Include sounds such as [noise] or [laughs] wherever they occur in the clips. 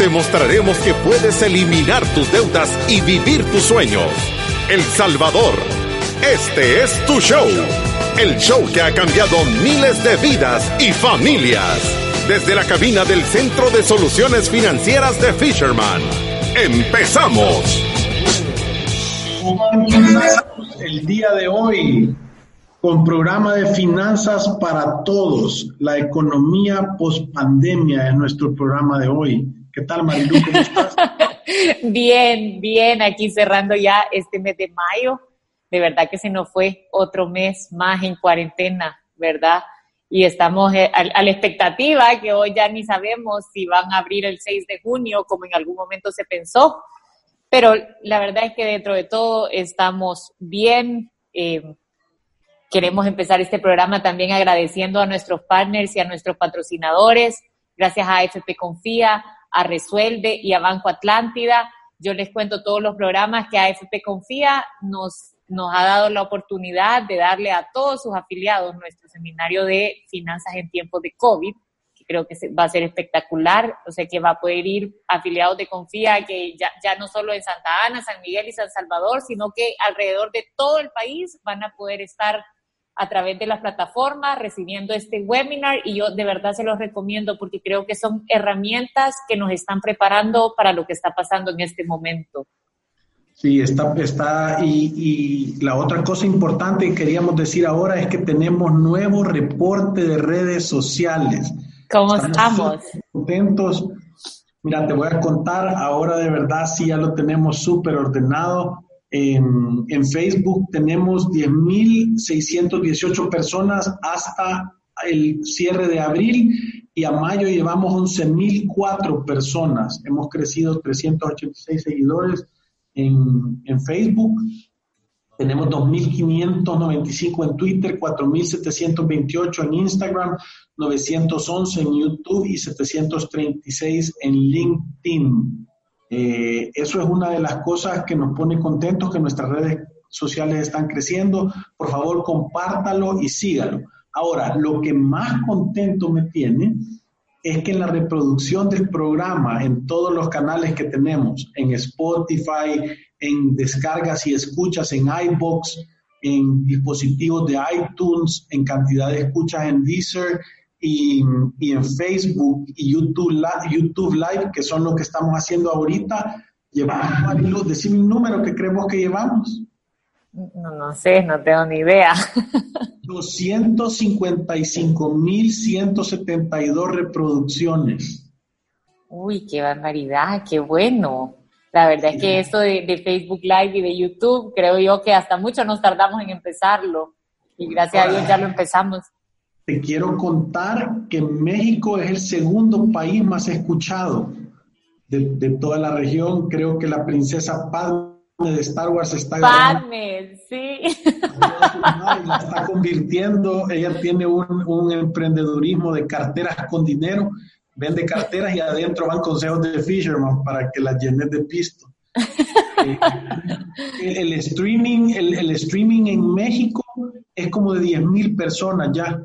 te mostraremos que puedes eliminar tus deudas y vivir tus sueños. El Salvador, este es tu show. El show que ha cambiado miles de vidas y familias. Desde la cabina del Centro de Soluciones Financieras de Fisherman. ¡Empezamos! El día de hoy, con programa de finanzas para todos, la economía post pandemia es nuestro programa de hoy. ¿Qué tal, Marilu? ¿Cómo estás? [laughs] bien, bien, aquí cerrando ya este mes de mayo. De verdad que se nos fue otro mes más en cuarentena, ¿verdad? Y estamos eh, a, la expectativa que hoy ya ni sabemos si van a abrir el 6 de junio, como en algún momento se pensó. Pero la verdad es que dentro de todo estamos bien. Eh, queremos empezar este programa también agradeciendo a nuestros partners y a nuestros patrocinadores. Gracias a AFP Confía, a Resuelve y a Banco Atlántida. Yo les cuento todos los programas que AFP Confía nos, nos ha dado la oportunidad de darle a todos sus afiliados nuestro seminario de finanzas en tiempos de COVID, que creo que va a ser espectacular, o sea que va a poder ir afiliados de Confía, que ya, ya no solo en Santa Ana, San Miguel y San Salvador, sino que alrededor de todo el país van a poder estar a través de las plataformas recibiendo este webinar y yo de verdad se los recomiendo porque creo que son herramientas que nos están preparando para lo que está pasando en este momento. Sí, está, está y, y la otra cosa importante que queríamos decir ahora es que tenemos nuevo reporte de redes sociales. ¿Cómo estamos? Contentos. Mira, te voy a contar, ahora de verdad sí ya lo tenemos súper ordenado. En, Facebook tenemos 10.618 personas hasta el cierre de abril y a mayo llevamos 11.004 personas. Hemos crecido 386 seguidores en, en Facebook. Tenemos 2.595 en Twitter, 4.728 en Instagram, 911 en YouTube y 736 en LinkedIn. Eh, eso es una de las cosas que nos pone contentos, que nuestras redes sociales están creciendo. Por favor, compártalo y sígalo. Ahora, lo que más contento me tiene es que en la reproducción del programa, en todos los canales que tenemos, en Spotify, en descargas y escuchas en iBox, en dispositivos de iTunes, en cantidad de escuchas en Deezer, y, en Facebook y YouTube, YouTube Live, que son lo que estamos haciendo ahorita, llevamos, Marilu, decime un número que creemos que llevamos. No, no sé, no tengo ni idea. [laughs] 255.172 reproducciones. Uy, qué barbaridad, qué bueno. La verdad es que esto de, de, Facebook Live y de YouTube, creo yo que hasta mucho nos tardamos en empezarlo. Y gracias a Dios ya lo empezamos. Te quiero contar que México es el segundo país más escuchado de, toda la región. Creo que la princesa Padme de Star Wars está Padme, sí. la está convirtiendo. Ella tiene un, emprendedurismo de carteras con dinero. Vende carteras y adentro van consejos de Fisherman para que las llenes de pisto. [laughs] Eh, el, streaming, el, el, streaming en México es como de 10 mil personas ya.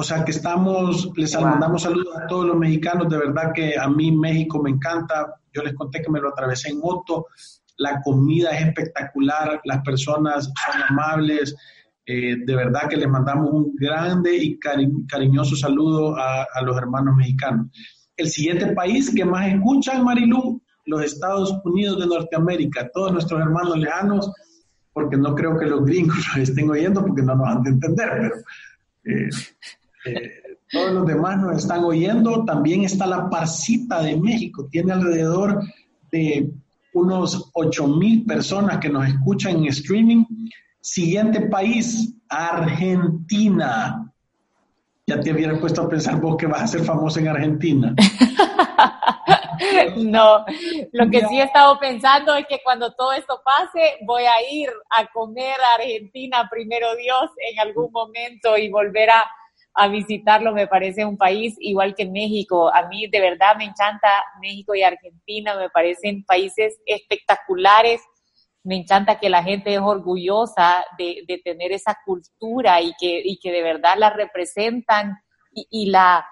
O sea que estamos, les mandamos saludos a todos los mexicanos, de verdad que a mí México me encanta, yo les conté que me lo atravesé en moto, la comida es espectacular, las personas son amables, eh, de verdad que les mandamos un grande y cariñoso saludo a, los hermanos mexicanos. El siguiente país que más escuchan, Marilú, los Estados Unidos de Norteamérica, todos nuestros hermanos lejanos, porque no creo que los gringos [laughs] los estén oyendo porque no nos han de entender, pero eh, eh, todos los demás nos están oyendo. También está la Parcita de México. Tiene alrededor de unos 8 mil personas que nos escuchan en streaming. Siguiente país, Argentina. Ya te hubieras puesto a pensar vos que vas a ser famoso en Argentina. [laughs] no, lo que sí he estado pensando es que cuando todo esto pase, voy a ir a comer a Argentina, primero Dios, en algún momento y volver a, a visitarlo. Me parece un país igual que México. A mí de verdad me encanta México y Argentina, me parecen países espectaculares. Me encanta que la gente es orgullosa de, de tener esa cultura y que, y que de verdad la representan y, y la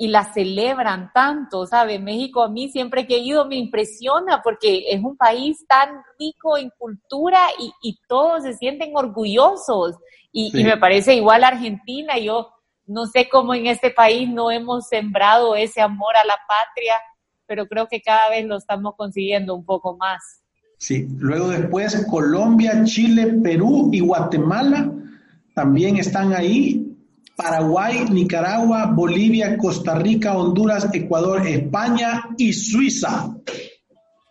y la celebran tanto, ¿sabe? México a mí siempre que he ido me impresiona porque es un país tan rico en cultura y, y todos se sienten orgullosos. Y, y, me parece igual Argentina, yo no sé cómo en este país no hemos sembrado ese amor a la patria, pero creo que cada vez lo estamos consiguiendo un poco más. Sí, luego después Colombia, Chile, Perú y Guatemala también están ahí Paraguay, Nicaragua, Bolivia, Costa Rica, Honduras, Ecuador, España y Suiza.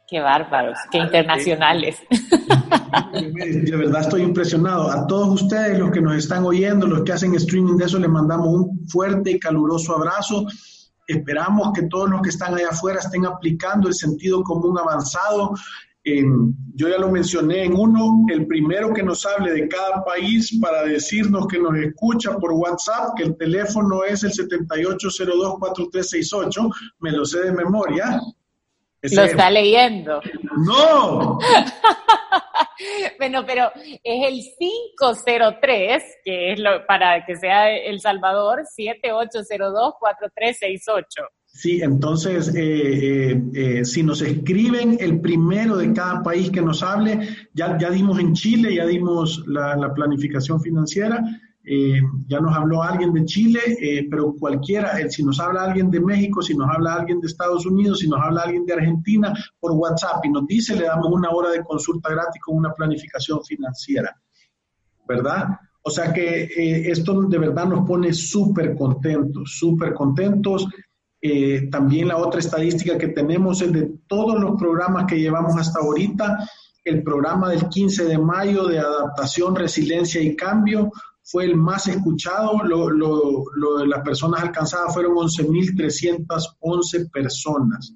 Qué bárbaros, qué internacionales. [laughs] De verdad estoy impresionado. A todos ustedes, los que nos están oyendo, los que hacen streaming de eso, les mandamos un fuerte y caluroso abrazo. Esperamos que todos los que están allá afuera estén aplicando el sentido común avanzado, yo ya lo mencioné en uno, el primero que nos hable de cada país para decirnos que nos escucha por WhatsApp, que el teléfono es el 78024368, me lo sé de memoria. Lo está leyendo. No. [laughs] bueno, pero es el 503, que es lo, para que sea El Salvador, 78024368. Sí, entonces, eh, eh, eh, si nos escriben el primero de cada país que nos hable, ya, ya dimos en Chile, ya dimos la, planificación financiera, ya nos habló alguien de Chile, pero cualquiera, si nos habla alguien de México, si nos habla alguien de Estados Unidos, si nos habla alguien de Argentina, por WhatsApp y nos dice, le damos una hora de consulta gratis con una planificación financiera, ¿verdad? O sea que esto de verdad nos pone súper contentos, súper contentos. Eh, también la otra estadística que tenemos es de todos los programas que llevamos hasta ahorita, el programa del 15 de mayo de adaptación, resiliencia y cambio fue el más escuchado. Lo, lo, de las personas alcanzadas fueron 11.311 personas.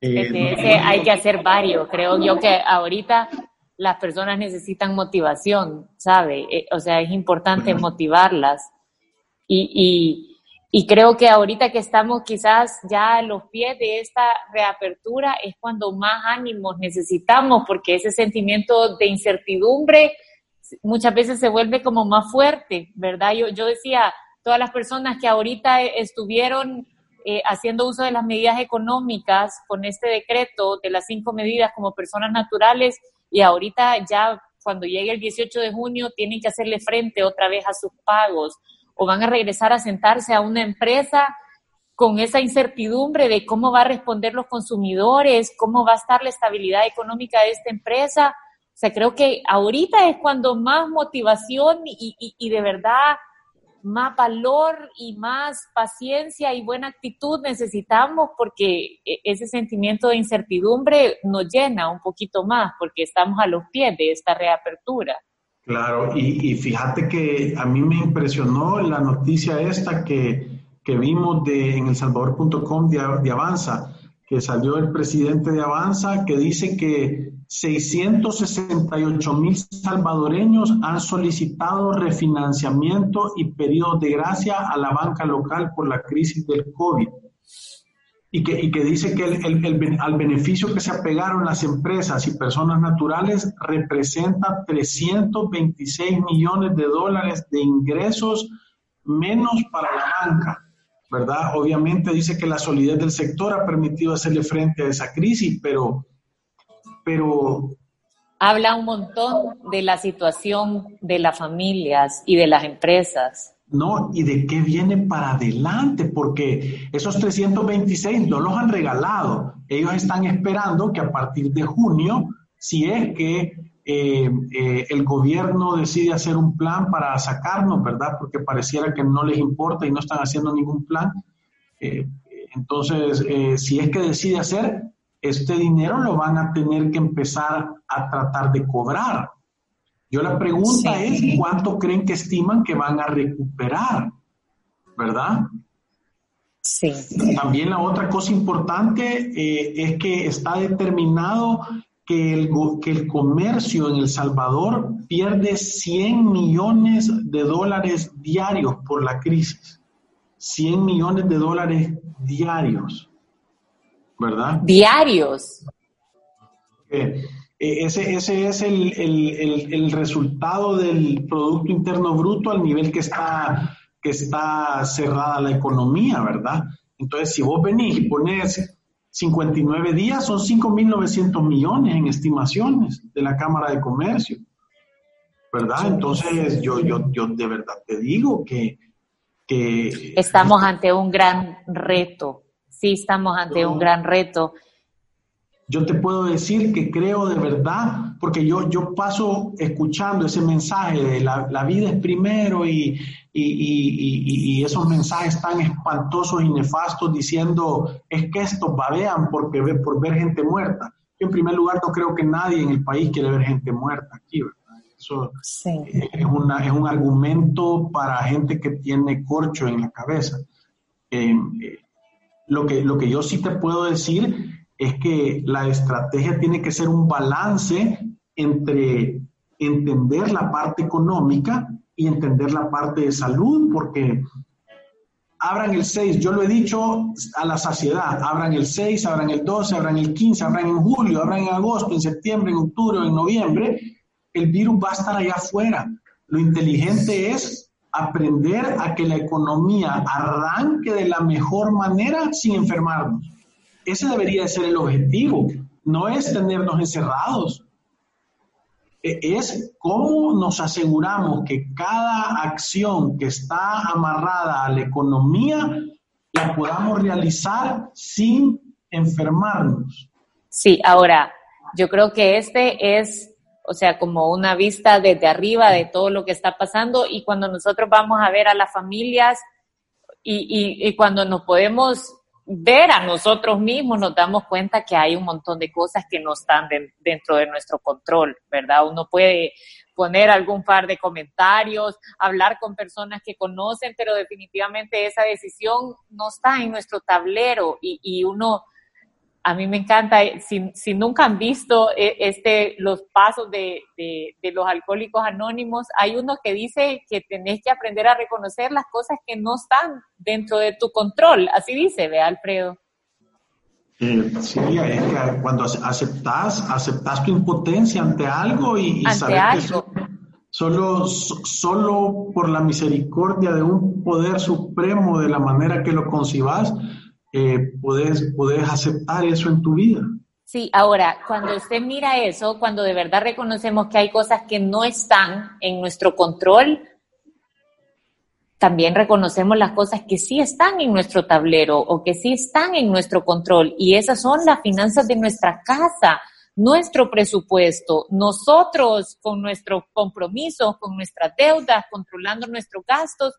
Eh, hay que hacer varios. Creo yo que ahorita las personas necesitan motivación, ¿sabe? Eh, o sea, es importante motivarlas. Y, y, y creo que ahorita que estamos quizás ya a los pies de esta reapertura es cuando más ánimos necesitamos, porque ese sentimiento de incertidumbre muchas veces se vuelve como más fuerte, ¿verdad? Yo, yo decía, todas las personas que ahorita estuvieron eh, haciendo uso de las medidas económicas con este decreto de las cinco medidas como personas naturales y ahorita ya cuando llegue el 18 de junio tienen que hacerle frente otra vez a sus pagos o van a regresar a sentarse a una empresa con esa incertidumbre de cómo va a responder los consumidores, cómo va a estar la estabilidad económica de esta empresa. O sea, creo que ahorita es cuando más motivación y, y, de verdad más valor y más paciencia y buena actitud necesitamos porque e, ese sentimiento de incertidumbre nos llena un poquito más porque estamos a los pies de esta reapertura. Claro, y, fíjate que a mí me impresionó la noticia esta que, vimos de, en elsalvador.com de, de Avanza, que salió el presidente de Avanza, que dice que 668 mil salvadoreños han solicitado refinanciamiento y periodo de gracia a la banca local por la crisis del COVID y que, y que dice que el, el, al beneficio que se apegaron las empresas y personas naturales representa 326 millones de dólares de ingresos menos para la banca, ¿verdad? Obviamente dice que la solidez del sector ha permitido hacerle frente a esa crisis, pero... pero Habla un montón de la situación de las familias y de las empresas. ¿no? Y de qué viene para adelante, porque esos 326 no los han regalado. Ellos están esperando que a partir de junio, si es que eh, eh, el gobierno decide hacer un plan para sacarnos, ¿verdad? Porque pareciera que no les importa y no están haciendo ningún plan. Eh, entonces, si es que decide hacer, este dinero lo van a tener que empezar a tratar de cobrar. Yo la pregunta es, ¿cuánto creen que estiman que van a recuperar? ¿Verdad? Sí. También la otra cosa importante eh, es que está determinado que el, que el comercio en El Salvador pierde 100 millones de dólares diarios por la crisis. 100 millones de dólares diarios. ¿Verdad? Diarios. Eh, ese, ese, es el, el, el, resultado del Producto Interno Bruto al nivel que está, que está cerrada la economía, ¿verdad? Entonces, si vos venís y pones 59 días, son 5.900 millones en estimaciones de la Cámara de Comercio, ¿verdad? Entonces, yo, yo, yo de verdad te digo que... que estamos ante un gran reto, sí, estamos ante un gran reto yo te puedo decir que creo de verdad, porque yo, yo paso escuchando ese mensaje de la, la vida es primero y, y, y, y, esos mensajes tan espantosos y nefastos diciendo es que estos babean porque, por ver gente muerta. Yo en primer lugar no creo que nadie en el país quiere ver gente muerta aquí, ¿verdad? Eso es, una, es un argumento para gente que tiene corcho en la cabeza. Eh, eh, lo, que, lo que yo sí te puedo decir es que la estrategia tiene que ser un balance entre entender la parte económica y entender la parte de salud, porque abran el 6, yo lo he dicho a la saciedad, abran el 6, abran el 12, abran el 15, abran en julio, abran en agosto, en septiembre, en octubre en noviembre, el virus va a estar allá afuera. Lo inteligente es aprender a que la economía arranque de la mejor manera sin enfermarnos. Ese debería de ser el objetivo, no es tenernos encerrados, e, es cómo nos aseguramos que cada acción que está amarrada a la economía la podamos realizar sin enfermarnos. Sí, ahora, yo creo que este es, o sea, como una vista desde arriba de todo lo que está pasando y cuando nosotros vamos a ver a las familias y, y cuando nos podemos ver a nosotros mismos nos damos cuenta que hay un montón de cosas que no están dentro de nuestro control, ¿verdad? Uno puede poner algún par de comentarios, hablar con personas que conocen, pero definitivamente esa decisión no está en nuestro tablero y, y uno a mí me encanta, eh, si, si nunca han visto eh, este, los pasos de, de, los alcohólicos anónimos, hay uno que dice que tenés que aprender a reconocer las cosas que no están dentro de tu control. Así dice, ve Alfredo. Eh, sí, es que cuando aceptas, aceptas tu impotencia ante algo y, sabes que solo, solo por la misericordia de un poder supremo, de la manera que lo concibas, eh, puedes, puedes aceptar eso en tu vida. Sí, ahora, cuando usted mira eso, cuando de verdad reconocemos que hay cosas que no están en nuestro control, también reconocemos las cosas que sí están en nuestro tablero o que sí están en nuestro control. Y esas son las finanzas de nuestra casa, nuestro presupuesto, nosotros con nuestros compromisos, con nuestras deudas, controlando nuestros gastos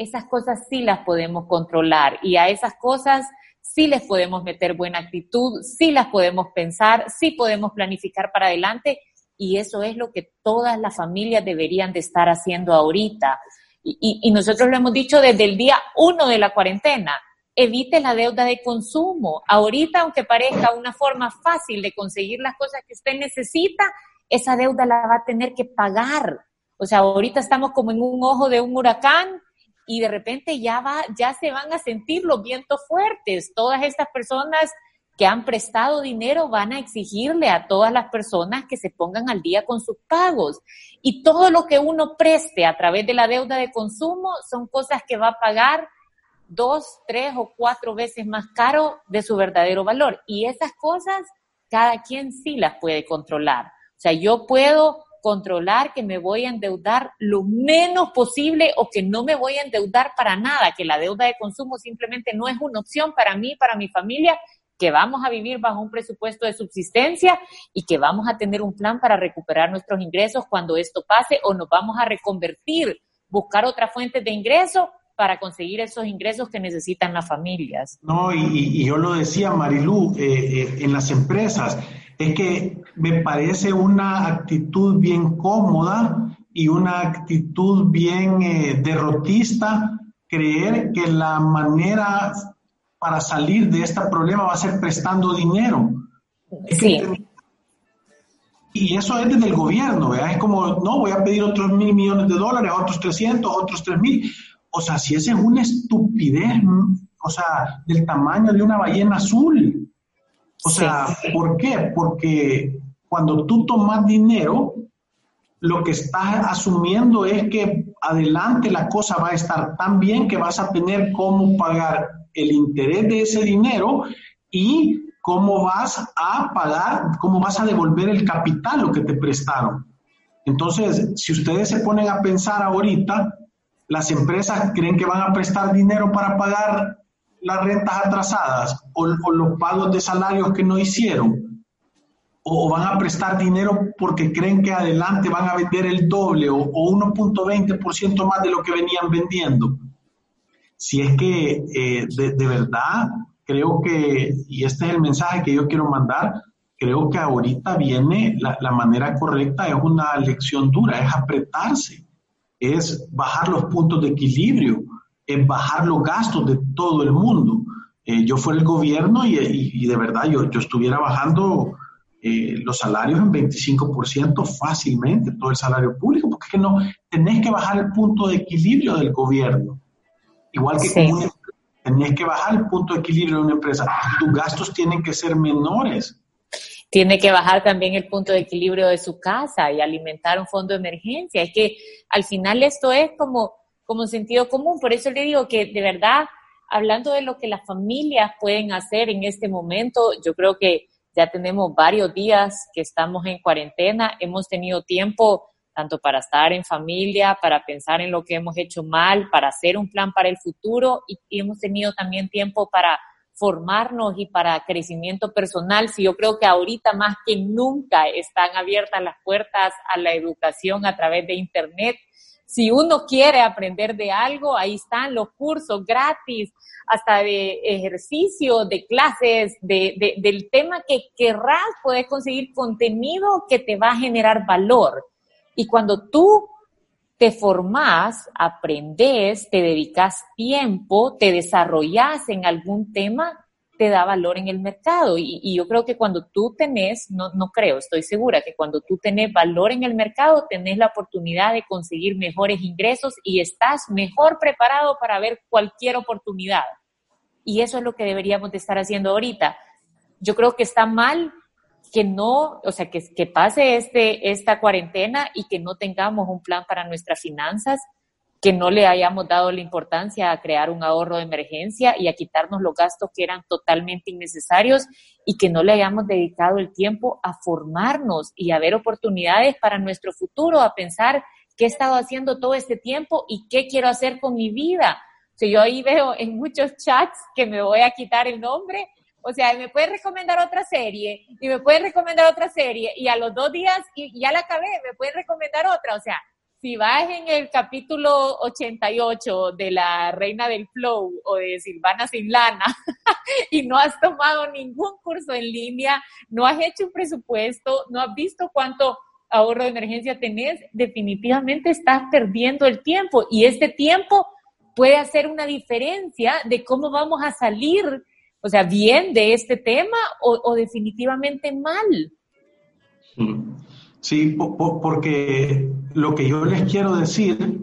esas cosas sí las podemos controlar y a esas cosas sí les podemos meter buena actitud, sí las podemos pensar, sí podemos planificar para adelante y eso es lo que todas las familias deberían de estar haciendo ahorita. Y, nosotros lo hemos dicho desde el día uno de la cuarentena, evite la deuda de consumo. Ahorita, aunque parezca una forma fácil de conseguir las cosas que usted necesita, esa deuda la va a tener que pagar. O sea, ahorita estamos como en un ojo de un huracán y de repente ya va, ya se van a sentir los vientos fuertes. Todas estas personas que han prestado dinero van a exigirle a todas las personas que se pongan al día con sus pagos. Y todo lo que uno preste a través de la deuda de consumo son cosas que va a pagar dos, tres o cuatro veces más caro de su verdadero valor. Y esas cosas cada quien sí las puede controlar. O sea, yo puedo controlar que me voy a endeudar lo menos posible o que no me voy a endeudar para nada, que la deuda de consumo simplemente no es una opción para mí, para mi familia, que vamos a vivir bajo un presupuesto de subsistencia y que vamos a tener un plan para recuperar nuestros ingresos cuando esto pase o nos vamos a reconvertir, buscar otra fuente de ingreso para conseguir esos ingresos que necesitan las familias. No, y, yo lo decía, Marilú, eh, eh, en las empresas, es que me parece una actitud bien cómoda y una actitud bien eh, derrotista creer que la manera para salir de este problema va a ser prestando dinero. Sí. Y eso es desde el gobierno, ¿verdad? Es como, no, voy a pedir otros mil millones de dólares, otros 300, otros tres mil. O sea, si esa es una estupidez, o sea, del tamaño de una ballena azul. O sea, ¿por qué? Porque cuando tú tomas dinero, lo que estás asumiendo es que adelante la cosa va a estar tan bien que vas a tener cómo pagar el interés de ese dinero y cómo vas a pagar, cómo vas a devolver el capital lo que te prestaron. Entonces, si ustedes se ponen a pensar ahorita, las empresas creen que van a prestar dinero para pagar las rentas atrasadas o, los pagos de salarios que no hicieron, o, van a prestar dinero porque creen que adelante van a vender el doble o, o 1.20% más de lo que venían vendiendo. Si es que eh, de, verdad creo que, y este es el mensaje que yo quiero mandar, creo que ahorita viene la, manera correcta, es una lección dura, es apretarse, es bajar los puntos de equilibrio, es bajar los gastos de todo el mundo. Eh, yo fuera el gobierno y, y, y, de verdad yo, yo estuviera bajando eh, los salarios en 25% fácilmente, todo el salario público, porque es que no, tenés que bajar el punto de equilibrio del gobierno. Igual que sí. como Tenés que bajar el punto de equilibrio de una empresa. Tus gastos tienen que ser menores. Tiene que bajar también el punto de equilibrio de su casa y alimentar un fondo de emergencia. Es que al final esto es como, como sentido común. Por eso le digo que de verdad, hablando de lo que las familias pueden hacer en este momento, yo creo que ya tenemos varios días que estamos en cuarentena. Hemos tenido tiempo tanto para estar en familia, para pensar en lo que hemos hecho mal, para hacer un plan para el futuro y, hemos tenido también tiempo para formarnos y para crecimiento personal. Si yo creo que ahorita más que nunca están abiertas las puertas a la educación a través de Internet. Si uno quiere aprender de algo, ahí están los cursos gratis, hasta de ejercicio, de clases, de, de, del tema que querrás, puedes conseguir contenido que te va a generar valor. Y cuando tú te formás, aprendes, te dedicas tiempo, te desarrollas en algún tema, te da valor en el mercado. Y, y, yo creo que cuando tú tenés, no, no creo, estoy segura que cuando tú tenés valor en el mercado, tenés la oportunidad de conseguir mejores ingresos y estás mejor preparado para ver cualquier oportunidad. Y eso es lo que deberíamos de estar haciendo ahorita. Yo creo que está mal que no, o sea, que, que pase este, esta cuarentena y que no tengamos un plan para nuestras finanzas, que no le hayamos dado la importancia a crear un ahorro de emergencia y a quitarnos los gastos que eran totalmente innecesarios y que no le hayamos dedicado el tiempo a formarnos y a ver oportunidades para nuestro futuro, a pensar qué he estado haciendo todo este tiempo y qué quiero hacer con mi vida. O sea, yo ahí veo en muchos chats que me voy a quitar el nombre, o sea, me puede recomendar otra serie y me puede recomendar otra serie y a los dos días y ya la acabé, me puede recomendar otra. O sea, si vas en el capítulo 88 de La Reina del Flow o de Silvana Sin Lana [laughs] y no has tomado ningún curso en línea, no has hecho un presupuesto, no has visto cuánto ahorro de emergencia tenés, definitivamente estás perdiendo el tiempo y este tiempo puede hacer una diferencia de cómo vamos a salir o sea, bien de este tema o, definitivamente mal. Sí, porque lo que yo les quiero decir,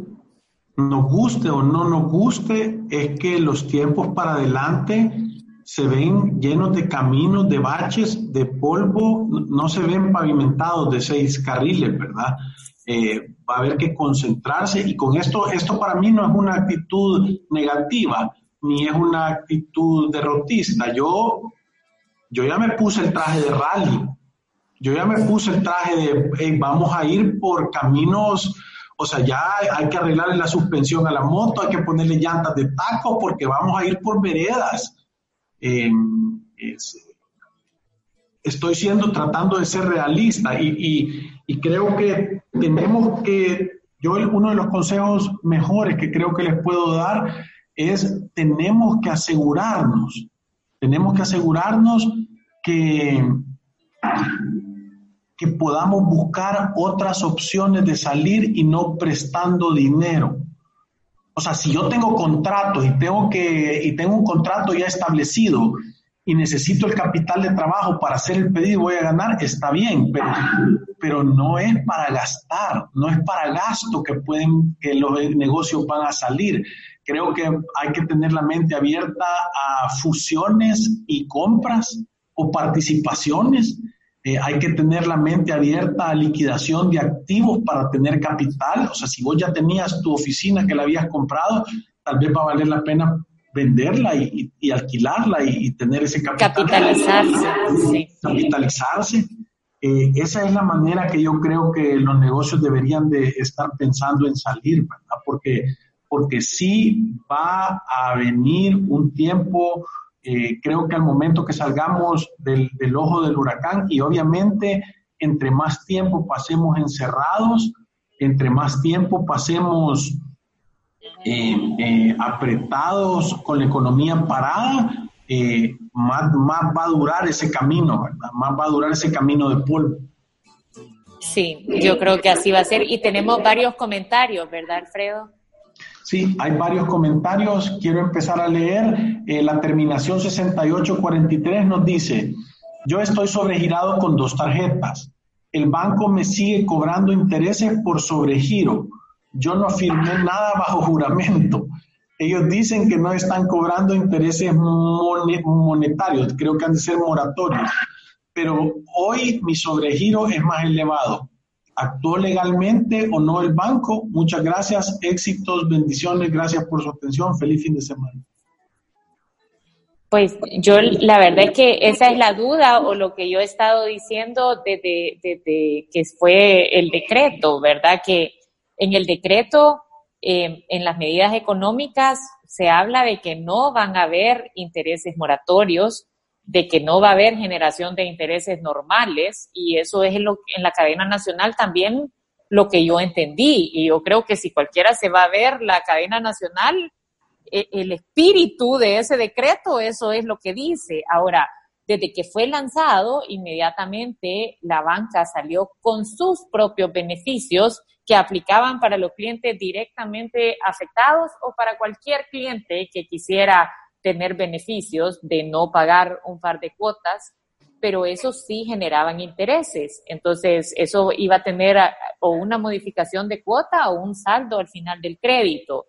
nos guste o no nos guste, es que los tiempos para adelante se ven llenos de caminos, de baches, de polvo, no se ven pavimentados de seis carriles, ¿verdad? Eh, va a haber que concentrarse y con esto, esto para mí no es una actitud negativa, ni es una actitud derrotista. Yo, yo ya me puse el traje de rally, yo ya me puse el traje de vamos a ir por caminos, o sea, ya hay que arreglarle la suspensión a la moto, hay que ponerle llantas de taco porque vamos a ir por veredas. Es, estoy siendo, tratando de ser realista y, y, y creo que tenemos que, yo uno de los consejos mejores que creo que les puedo dar es tenemos que asegurarnos, tenemos que asegurarnos que, que podamos buscar otras opciones de salir y no prestando dinero. O sea, si yo tengo contratos y tengo que y tengo un contrato ya establecido y necesito el capital de trabajo para hacer el pedido y voy a ganar, está bien, pero, pero no es para gastar, no es para gasto que pueden que los negocios van a salir. Creo que hay que tener la mente abierta a fusiones y compras o participaciones eh, hay que tener la mente abierta a liquidación de activos para tener capital. O sea, si vos ya tenías tu oficina que la habías comprado, tal vez va a valer la pena venderla y, alquilarla y, tener ese capital. Capitalizarse. Capitalizarse. Eh, esa es la manera que yo creo que los negocios deberían de estar pensando en salir, ¿verdad? Porque, porque sí va a venir un tiempo eh, creo que al momento que salgamos del, ojo del huracán y obviamente entre más tiempo pasemos encerrados, entre más tiempo pasemos eh, eh, apretados con la economía parada, más, más va a durar ese camino, ¿verdad? Más va a durar ese camino de polvo. Sí, yo creo que así va a ser. Y tenemos varios comentarios, ¿verdad, Alfredo? Sí, hay varios comentarios. Quiero empezar a leer. Eh, la terminación 6843 nos dice, yo estoy sobregirado con dos tarjetas. El banco me sigue cobrando intereses por sobregiro. Yo no firmé nada bajo juramento. Ellos dicen que no están cobrando intereses monetarios, creo que han de ser moratorios. Pero hoy mi sobregiro es más elevado. ¿Actuó legalmente o no el banco? Muchas gracias, éxitos, bendiciones, gracias por su atención, feliz fin de semana. Pues yo la verdad es que esa es la duda o lo que yo he estado diciendo desde, que fue el decreto, ¿verdad? Que en el decreto, eh, en las medidas económicas, se habla de que no van a haber intereses moratorios, de que no va a haber generación de intereses normales y eso es en, lo, en la cadena nacional también lo que yo entendí y yo creo que si cualquiera se va a ver la cadena nacional, e, el espíritu de ese decreto, eso es lo que dice. Ahora, desde que fue lanzado, inmediatamente la banca salió con sus propios beneficios que aplicaban para los clientes directamente afectados o para cualquier cliente que quisiera tener beneficios de no pagar un par de cuotas, pero eso sí generaban intereses. Entonces, eso iba a tener o una modificación de cuota o un saldo al final del crédito.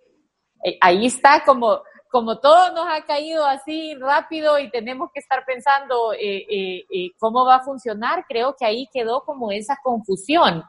Eh, ahí está como, como todo nos ha caído así rápido y tenemos que estar pensando eh, eh, cómo va a funcionar, creo que ahí quedó como esa confusión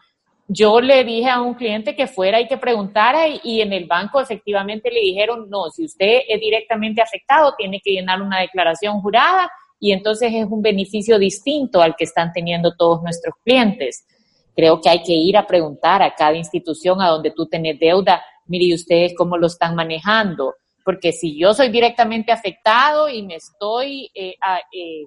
yo le dije a un cliente que fuera y que preguntara y, en el banco efectivamente le dijeron, no, si usted es directamente afectado, tiene que llenar una declaración jurada y entonces es un beneficio distinto al que están teniendo todos nuestros clientes. Creo que hay que ir a preguntar a cada institución a donde tú tenés deuda, mire, ¿y ustedes cómo lo están manejando? Porque si yo soy directamente afectado y me estoy eh, eh,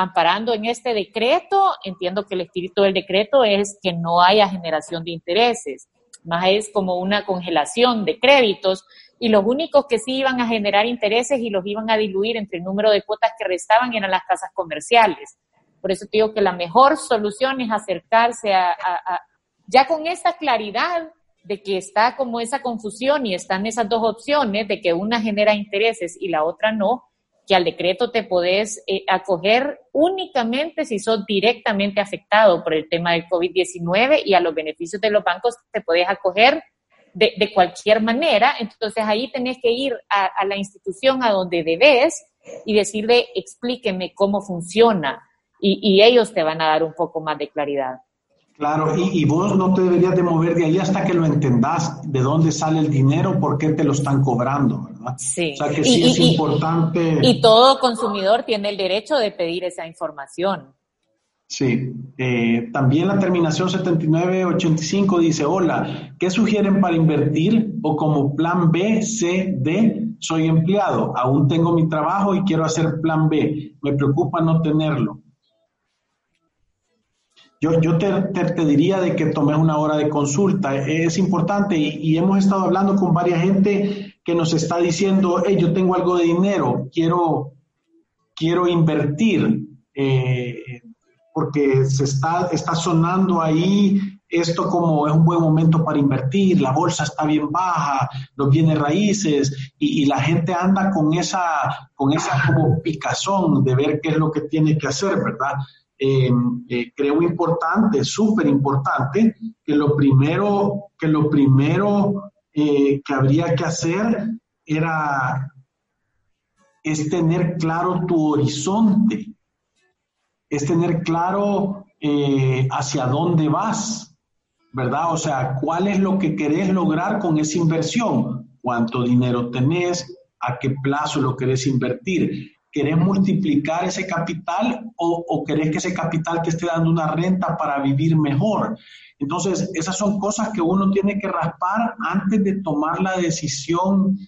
amparando en este decreto, entiendo que el espíritu del decreto es que no haya generación de intereses, más es como una congelación de créditos y los únicos que sí iban a generar intereses y los iban a diluir entre el número de cuotas que restaban eran las casas comerciales. Por eso te digo que la mejor solución es acercarse a, a ya con esa claridad de que está como esa confusión y están esas dos opciones de que una genera intereses y la otra no, que al decreto te podés eh, acoger únicamente si sos directamente afectado por el tema del COVID-19 y a los beneficios de los bancos te podés acoger de, cualquier manera. Entonces ahí tenés que ir a, la institución a donde debes y decirle, explíqueme cómo funciona y ellos te van a dar un poco más de claridad. Claro, y, vos no te deberías de mover de ahí hasta que lo entendás, de dónde sale el dinero, por qué te lo están cobrando, ¿verdad? Sí. O sea que sí es importante. Y todo consumidor tiene el derecho de pedir esa información. Sí. Eh, también la terminación 7985 dice, hola, ¿qué sugieren para invertir o como plan B, C, D? Soy empleado, aún tengo mi trabajo y quiero hacer plan B. Me preocupa no tenerlo. Yo, yo te, diría de que tomes una hora de consulta. Es importante y, hemos estado hablando con varias gente que nos está diciendo, hey, yo tengo algo de dinero, quiero, quiero invertir, eh, porque se está, está sonando ahí esto como es un buen momento para invertir, la bolsa está bien baja, los bienes raíces, y, la gente anda con esa, con esa como picazón de ver qué es lo que tiene que hacer, ¿verdad? Eh, eh, creo importante, súper importante, que lo primero, que lo primero eh, que habría que hacer era es tener claro tu horizonte, es tener claro hacia dónde vas, ¿verdad? O sea, ¿cuál es lo que querés lograr con esa inversión? ¿Cuánto dinero tenés? ¿A qué plazo lo querés invertir? ¿Querés multiplicar ese capital o, querés que ese capital que esté dando una renta para vivir mejor? Entonces, esas son cosas que uno tiene que raspar antes de tomar la decisión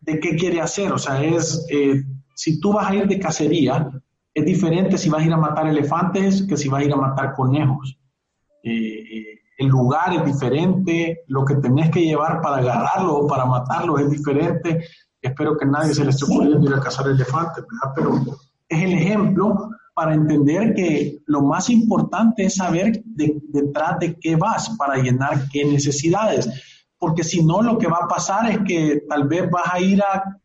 de qué quiere hacer. O sea, es, eh, si tú vas a ir de cacería, es diferente si vas a ir a matar elefantes que si vas a ir a matar conejos. Eh, eh, el lugar es diferente, lo que tenés que llevar para agarrarlo o para matarlo es diferente. Espero que nadie se le esté ocurriendo ir a cazar elefantes, ¿verdad? Pero es el ejemplo para entender que lo más importante es saber detrás de qué vas para llenar qué necesidades. Porque si no, lo que va a pasar es que tal vez vas a ir a,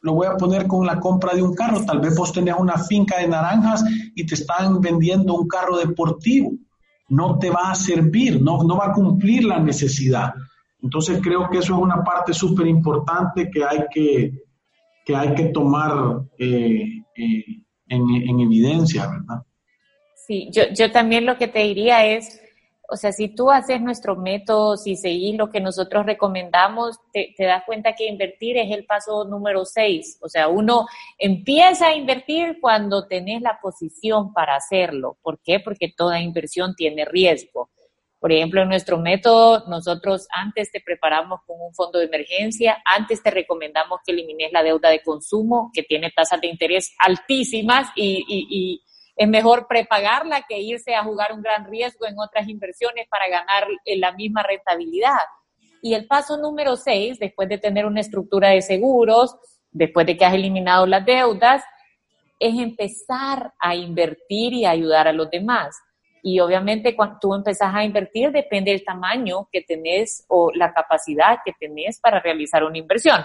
lo voy a poner con la compra de un carro, tal vez vos tenés una finca de naranjas y te están vendiendo un carro deportivo no te va a servir, no, no va a cumplir la necesidad. Entonces creo que eso es una parte súper importante que hay que, que hay que tomar eh, eh, en, en, evidencia, ¿verdad? Sí, yo, yo también lo que te diría es, o sea, si tú haces nuestro método, si seguís lo que nosotros recomendamos, te, das cuenta que invertir es el paso número seis. O sea, uno empieza a invertir cuando tenés la posición para hacerlo. ¿Por qué? Porque toda inversión tiene riesgo. Por ejemplo, en nuestro método, nosotros antes te preparamos con un fondo de emergencia, antes te recomendamos que elimines la deuda de consumo, que tiene tasas de interés altísimas y, y es mejor prepagarla que irse a jugar un gran riesgo en otras inversiones para ganar la misma rentabilidad. Y el paso número seis, después de tener una estructura de seguros, después de que has eliminado las deudas, es empezar a invertir y ayudar a los demás. Y obviamente cuando tú empezás a invertir depende del tamaño que tenés o la capacidad que tenés para realizar una inversión.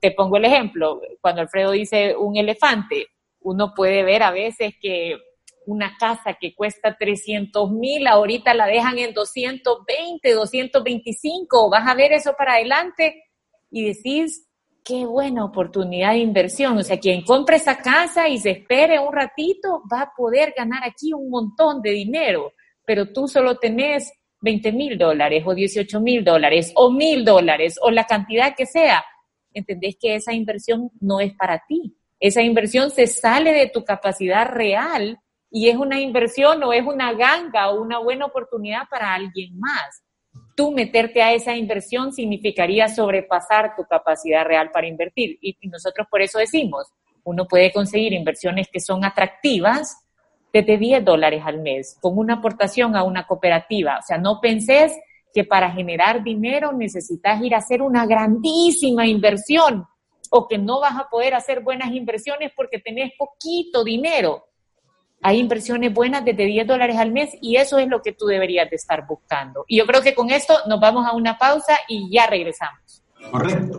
Te pongo el ejemplo, cuando Alfredo dice un elefante, uno puede ver a veces que una casa que cuesta 300 mil, ahorita la dejan en 220, 225, vas a ver eso para adelante y decís, qué buena oportunidad de inversión. O sea, quien compre esa casa y se espere un ratito va a poder ganar aquí un montón de dinero, pero tú solo tenés 20 mil dólares o 18 mil dólares o mil dólares o la cantidad que sea. Entendés que esa inversión no es para ti esa inversión se sale de tu capacidad real y es una inversión o es una ganga o una buena oportunidad para alguien más. Tú meterte a esa inversión significaría sobrepasar tu capacidad real para invertir. Y, nosotros por eso decimos, uno puede conseguir inversiones que son atractivas desde 10 dólares al mes, con una aportación a una cooperativa. O sea, no pensés que para generar dinero necesitas ir a hacer una grandísima inversión o que no vas a poder hacer buenas inversiones porque tenés poquito dinero. Hay inversiones buenas desde 10 dólares al mes y eso es lo que tú deberías de estar buscando. Y yo creo que con esto nos vamos a una pausa y ya regresamos. Correcto.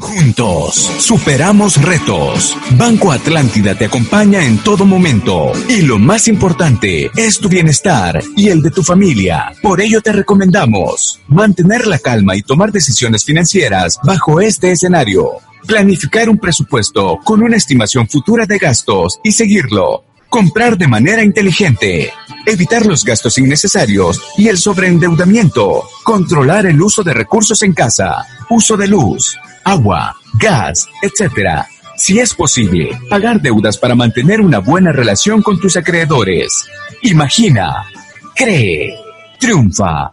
Juntos, superamos retos. Banco Atlántida te acompaña en todo momento. Y lo más importante es tu bienestar y el de tu familia. Por ello te recomendamos mantener la calma y tomar decisiones financieras bajo este escenario. Planificar un presupuesto con una estimación futura de gastos y seguirlo. Comprar de manera inteligente. Evitar los gastos innecesarios y el sobreendeudamiento. Controlar el uso de recursos en casa. Uso de luz agua, gas, etc. Si es posible, pagar deudas para mantener una buena relación con tus acreedores. Imagina, cree, triunfa.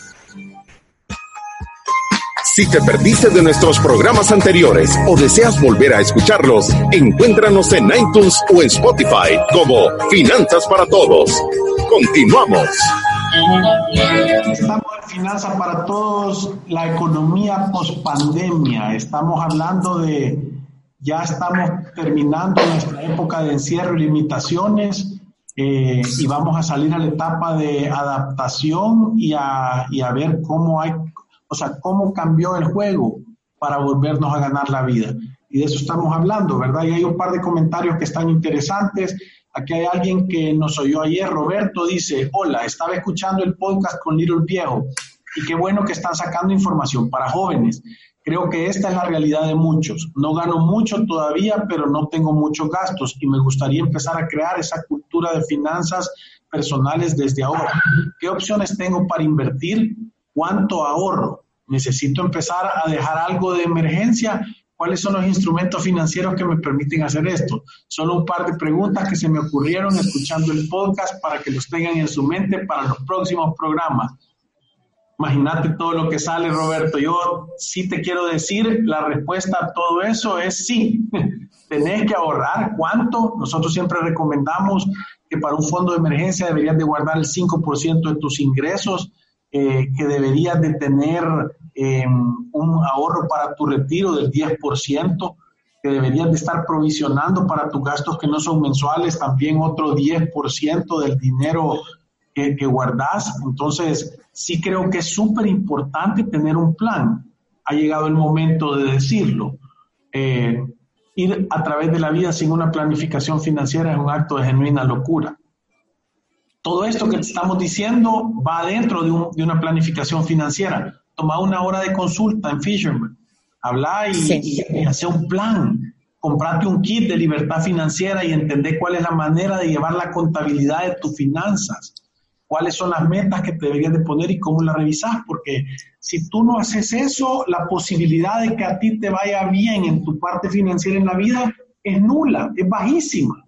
Si te perdiste de nuestros programas anteriores o deseas volver a escucharlos, encuéntranos en iTunes o en Spotify como Finanzas para Todos. Continuamos. Estamos en Finanzas para Todos, la economía post-pandemia. Estamos hablando de, ya estamos terminando nuestra época de encierro y limitaciones. Eh, y vamos a salir a la etapa de adaptación y a, y a ver cómo hay o sea, cómo cambió el juego para volvernos a ganar la vida. Y de eso estamos hablando, ¿verdad? Y hay un par de comentarios que están interesantes. Aquí hay alguien que nos oyó ayer, Roberto, dice, hola, estaba escuchando el podcast con Little Viejo y qué bueno que están sacando información para jóvenes. Creo que esta es la realidad de muchos. No gano mucho todavía, pero no tengo muchos gastos y me gustaría empezar a crear esa cultura de finanzas personales desde ahora. ¿Qué opciones tengo para invertir? ¿Cuánto ahorro? ¿Necesito empezar a dejar algo de emergencia? ¿Cuáles son los instrumentos financieros que me permiten hacer esto? Solo un par de preguntas que se me ocurrieron escuchando el podcast para que los tengan en su mente para los próximos programas. Imagínate todo lo que sale, Roberto. Yo sí te quiero decir, la respuesta a todo eso es sí. [laughs] Tenés que ahorrar. ¿Cuánto? Nosotros siempre recomendamos que para un fondo de emergencia deberías de guardar el 5% de tus ingresos eh, que deberías de tener eh, un ahorro para tu retiro del 10%, que deberías de estar provisionando para tus gastos que no son mensuales también otro 10% del dinero que, guardas. Entonces, sí creo que es súper importante tener un plan. Ha llegado el momento de decirlo. Eh, ir a través de la vida sin una planificación financiera es un acto de genuina locura. Todo esto que estamos diciendo va dentro de, una planificación financiera. Toma una hora de consulta en Fisherman, habla y, hace un plan. Comprate un kit de libertad financiera y entender cuál es la manera de llevar la contabilidad de tus finanzas. Cuáles son las metas que te deberías de poner y cómo las revisas. Porque si tú no haces eso, la posibilidad de que a ti te vaya bien en tu parte financiera en la vida es nula, es bajísima.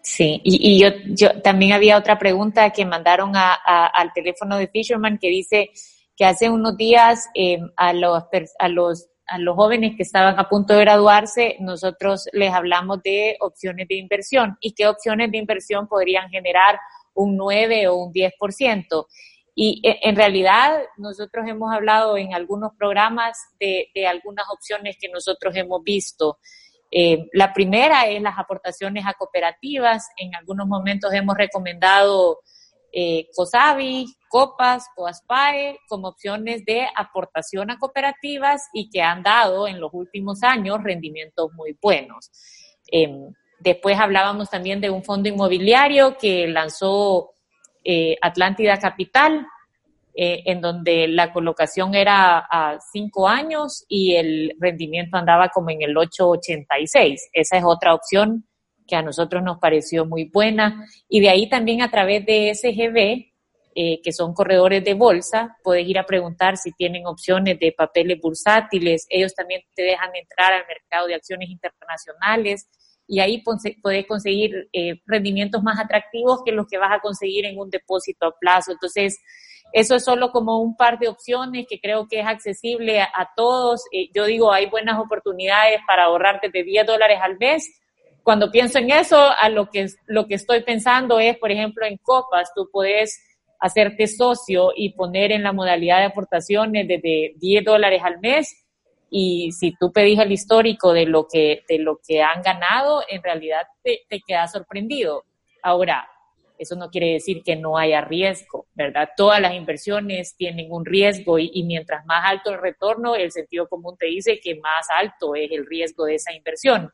Sí, y, yo, yo también había otra pregunta que mandaron a, al teléfono de Fisherman que dice que hace unos días eh, a, los, a, los, a los jóvenes que estaban a punto de graduarse, nosotros les hablamos de opciones de inversión y qué opciones de inversión podrían generar un 9 o un 10%. Y e, en realidad nosotros hemos hablado en algunos programas de, de algunas opciones que nosotros hemos visto. Eh, la primera es las aportaciones a cooperativas. En algunos momentos hemos recomendado eh, COPAS, COASPAE como opciones de aportación a cooperativas y que han dado en los últimos años rendimientos muy buenos. Em, después hablábamos también de un fondo inmobiliario que lanzó eh, Atlántida Capital, eh, en donde la colocación era a cinco años y el rendimiento andaba como en el 8,86. Esa es otra opción que a nosotros nos pareció muy buena. Y de ahí también a través de SGB, eh, que son corredores de bolsa, puedes ir a preguntar si tienen opciones de papeles bursátiles. Ellos también te dejan entrar al mercado de acciones internacionales y ahí puedes conseguir eh, rendimientos más atractivos que los que vas a conseguir en un depósito a plazo. Entonces, eso es solo como un par de opciones que creo que es accesible a, todos. Eh, yo digo, hay buenas oportunidades para ahorrarte de 10 dólares al mes. Cuando pienso en eso, a lo que, lo que estoy pensando es, por ejemplo, en copas, tú puedes hacerte socio y poner en la modalidad de aportaciones desde 10 dólares al mes. Y si tú pedís el histórico de lo que, de lo que han ganado, en realidad te, te quedas sorprendido. Ahora, eso no quiere decir que no haya riesgo, ¿verdad? Todas las inversiones tienen un riesgo y, mientras más alto el retorno, el sentido común te dice que más alto es el riesgo de esa inversión.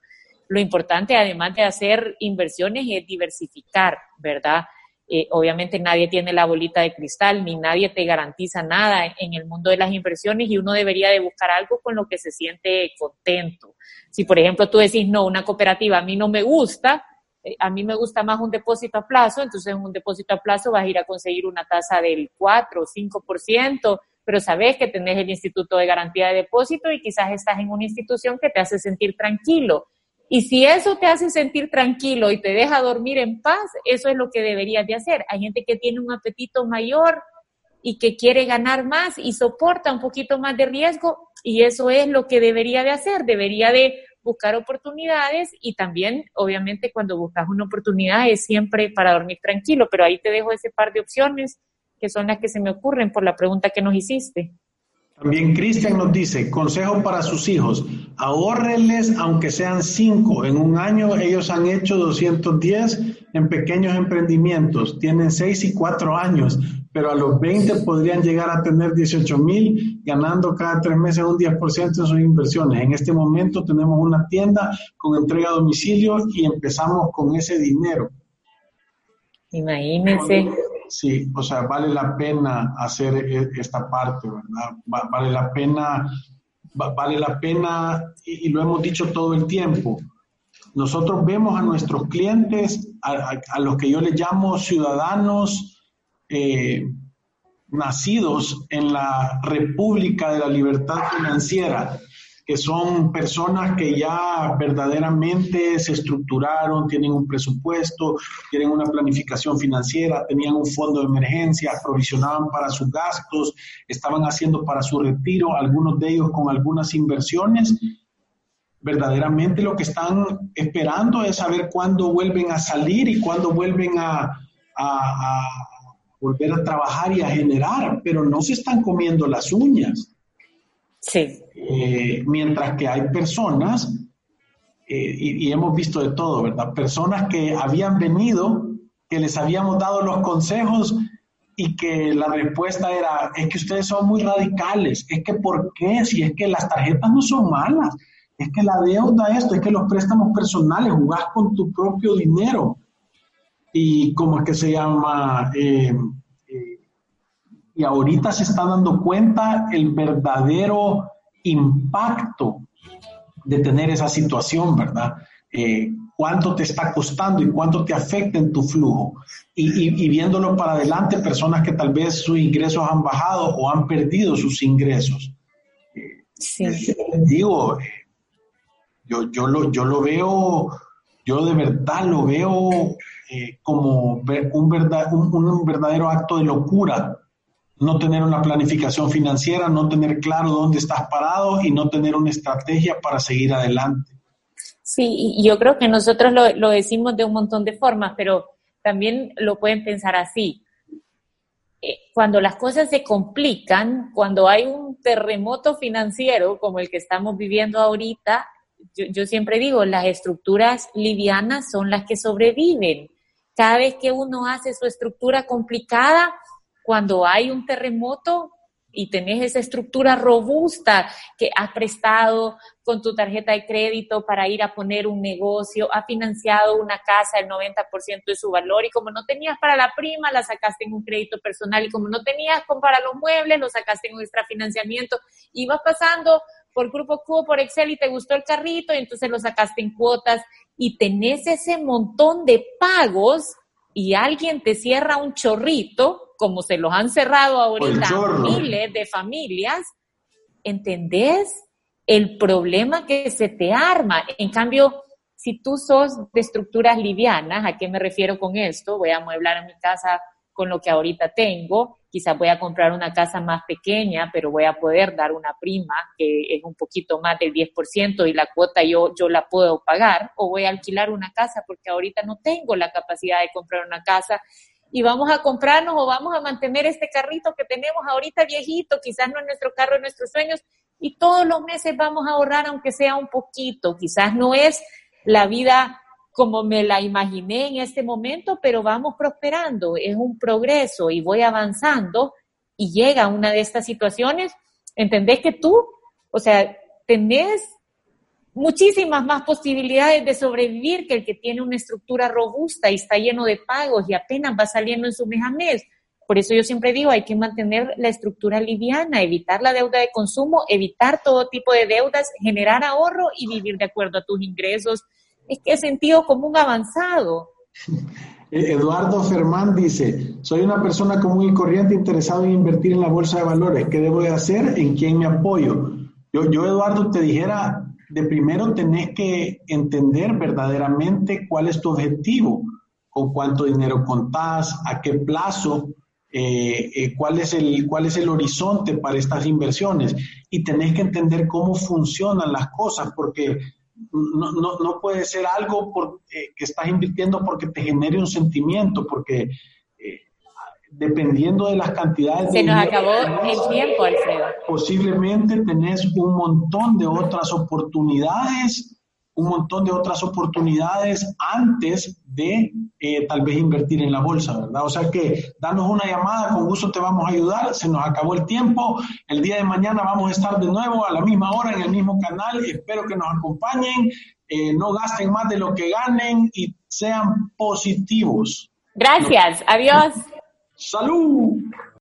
Lo importante, además de hacer inversiones, es diversificar, ¿verdad? Eh, obviamente nadie tiene la bolita de cristal, ni nadie te garantiza nada en el mundo de las inversiones y uno debería de buscar algo con lo que se siente contento. Si, por ejemplo, tú decís, no, una cooperativa a mí no me gusta, eh, a mí me gusta más un depósito a plazo, entonces en un depósito a plazo vas a ir a conseguir una tasa del 4 o 5%, pero sabes que tenés el Instituto de Garantía de Depósito y quizás estás en una institución que te hace sentir tranquilo. Y si eso te hace sentir tranquilo y te deja dormir en paz, eso es lo que deberías de hacer. Hay gente que tiene un apetito mayor y que quiere ganar más y soporta un poquito más de riesgo y eso es lo que debería de hacer. Debería de buscar oportunidades y también, obviamente, cuando buscas una oportunidad es siempre para dormir tranquilo, pero ahí te dejo ese par de opciones que son las que se me ocurren por la pregunta que nos hiciste. También Cristian nos dice, consejo para sus hijos, ahórrenles aunque sean cinco. En un año ellos han hecho 210 en pequeños emprendimientos, tienen seis y cuatro años, pero a los 20 podrían llegar a tener 18 mil ganando cada tres meses un 10% en sus inversiones. En este momento tenemos una tienda con entrega a domicilio y empezamos con ese dinero. Imagínense. Sí, o sea, vale la pena hacer e, esta parte, ¿verdad? Vale la pena, vale la pena, y, lo hemos dicho todo el tiempo. Nosotros vemos a nuestros clientes, a, los que yo les llamo ciudadanos eh, nacidos en la República de la Libertad Financiera, que son personas que ya verdaderamente se estructuraron, tienen un presupuesto, tienen una planificación financiera, tenían un fondo de emergencia, provisionaban para sus gastos, estaban haciendo para su retiro, algunos de ellos con algunas inversiones. Verdaderamente lo que están esperando es saber cuándo vuelven a salir y cuándo vuelven a, a volver a trabajar y a generar, pero no se están comiendo las uñas. Sí. Eh, mientras que hay personas, eh, y, hemos visto de todo, ¿verdad? Personas que habían venido, que les habíamos dado los consejos y que la respuesta era, es que ustedes son muy radicales, es que ¿por qué? Si es que las tarjetas no son malas, es que la deuda esto, es que los préstamos personales, jugás con tu propio dinero. Y como es que se llama, eh, y ahorita se está dando cuenta el verdadero impacto de tener esa situación, ¿verdad? Eh, cuánto te está costando y cuánto te afecta en tu flujo. Y, viéndolo para adelante, personas que tal vez sus ingresos han bajado o han perdido sus ingresos. Sí. digo, yo, yo, lo, yo lo veo, yo de verdad lo veo eh, como un, verdad, un verdadero acto de locura no tener una planificación financiera, no tener claro dónde estás parado y no tener una estrategia para seguir adelante. Sí, yo creo que nosotros lo, decimos de un montón de formas, pero también lo pueden pensar así. Eh, cuando las cosas se complican, cuando hay un terremoto financiero como el que estamos viviendo ahorita, yo, yo siempre digo, las estructuras livianas son las que sobreviven. Cada vez que uno hace su estructura complicada, cuando hay un terremoto y tenés esa estructura robusta que has prestado con tu tarjeta de crédito para ir a poner un negocio, has financiado una casa el 90% de su valor y como no tenías para la prima, la sacaste en un crédito personal y como no tenías para los muebles, lo sacaste en un extrafinanciamiento y vas pasando por Grupo Q, por Excel y te gustó el carrito y entonces lo sacaste en cuotas y tenés ese montón de pagos y alguien te cierra un chorrito como se los han cerrado ahorita miles de familias, ¿entendés? El problema que se te arma. En cambio, si tú sos de estructuras livianas, ¿a qué me refiero con esto? Voy a amueblar mi casa con lo que ahorita tengo, quizás voy a comprar una casa más pequeña, pero voy a poder dar una prima que es un poquito más del 10% y la cuota yo, yo la puedo pagar, o voy a alquilar una casa porque ahorita no tengo la capacidad de comprar una casa y vamos a comprarnos o vamos a mantener este carrito que tenemos ahorita viejito, quizás no es nuestro carro de nuestros sueños, y todos los meses vamos a ahorrar aunque sea un poquito. Quizás no es la vida como me la imaginé en este momento, pero vamos prosperando, es un progreso y voy avanzando y llega una de estas situaciones, entendés que tú, o sea, tenés muchísimas más posibilidades de sobrevivir que el que tiene una estructura robusta y está lleno de pagos y apenas va saliendo en su mes a mes. Por eso yo siempre digo, hay que mantener la estructura liviana, evitar la deuda de consumo, evitar todo tipo de deudas, generar ahorro y vivir de acuerdo a tus ingresos. Es que es sentido común avanzado. [laughs] Eh, Eduardo Fermán dice, soy una persona común y corriente interesado en invertir en la bolsa de valores. ¿Qué debo de hacer? ¿En quién me apoyo? Yo, yo, Eduardo, te dijera, de primero tenés que entender verdaderamente cuál es tu objetivo, con cuánto dinero contás, a qué plazo, eh, eh, cuál, es el, cuál es el horizonte para estas inversiones. Y tenés que entender cómo funcionan las cosas, porque no, no, no puede ser algo por, eh, que estás invirtiendo porque te genere un sentimiento, porque dependiendo de las cantidades... Se nos acabó el tiempo, Alfredo. Posiblemente tenés un montón de otras oportunidades un montón de otras oportunidades antes de eh, tal vez invertir en la bolsa, ¿verdad? O sea que danos una llamada, con gusto te vamos a ayudar, se nos acabó el tiempo, el día de mañana vamos a estar de nuevo a la misma hora en el mismo canal, espero que nos acompañen, eh, no gasten más de lo que ganen y sean positivos. Gracias, adiós. Salud.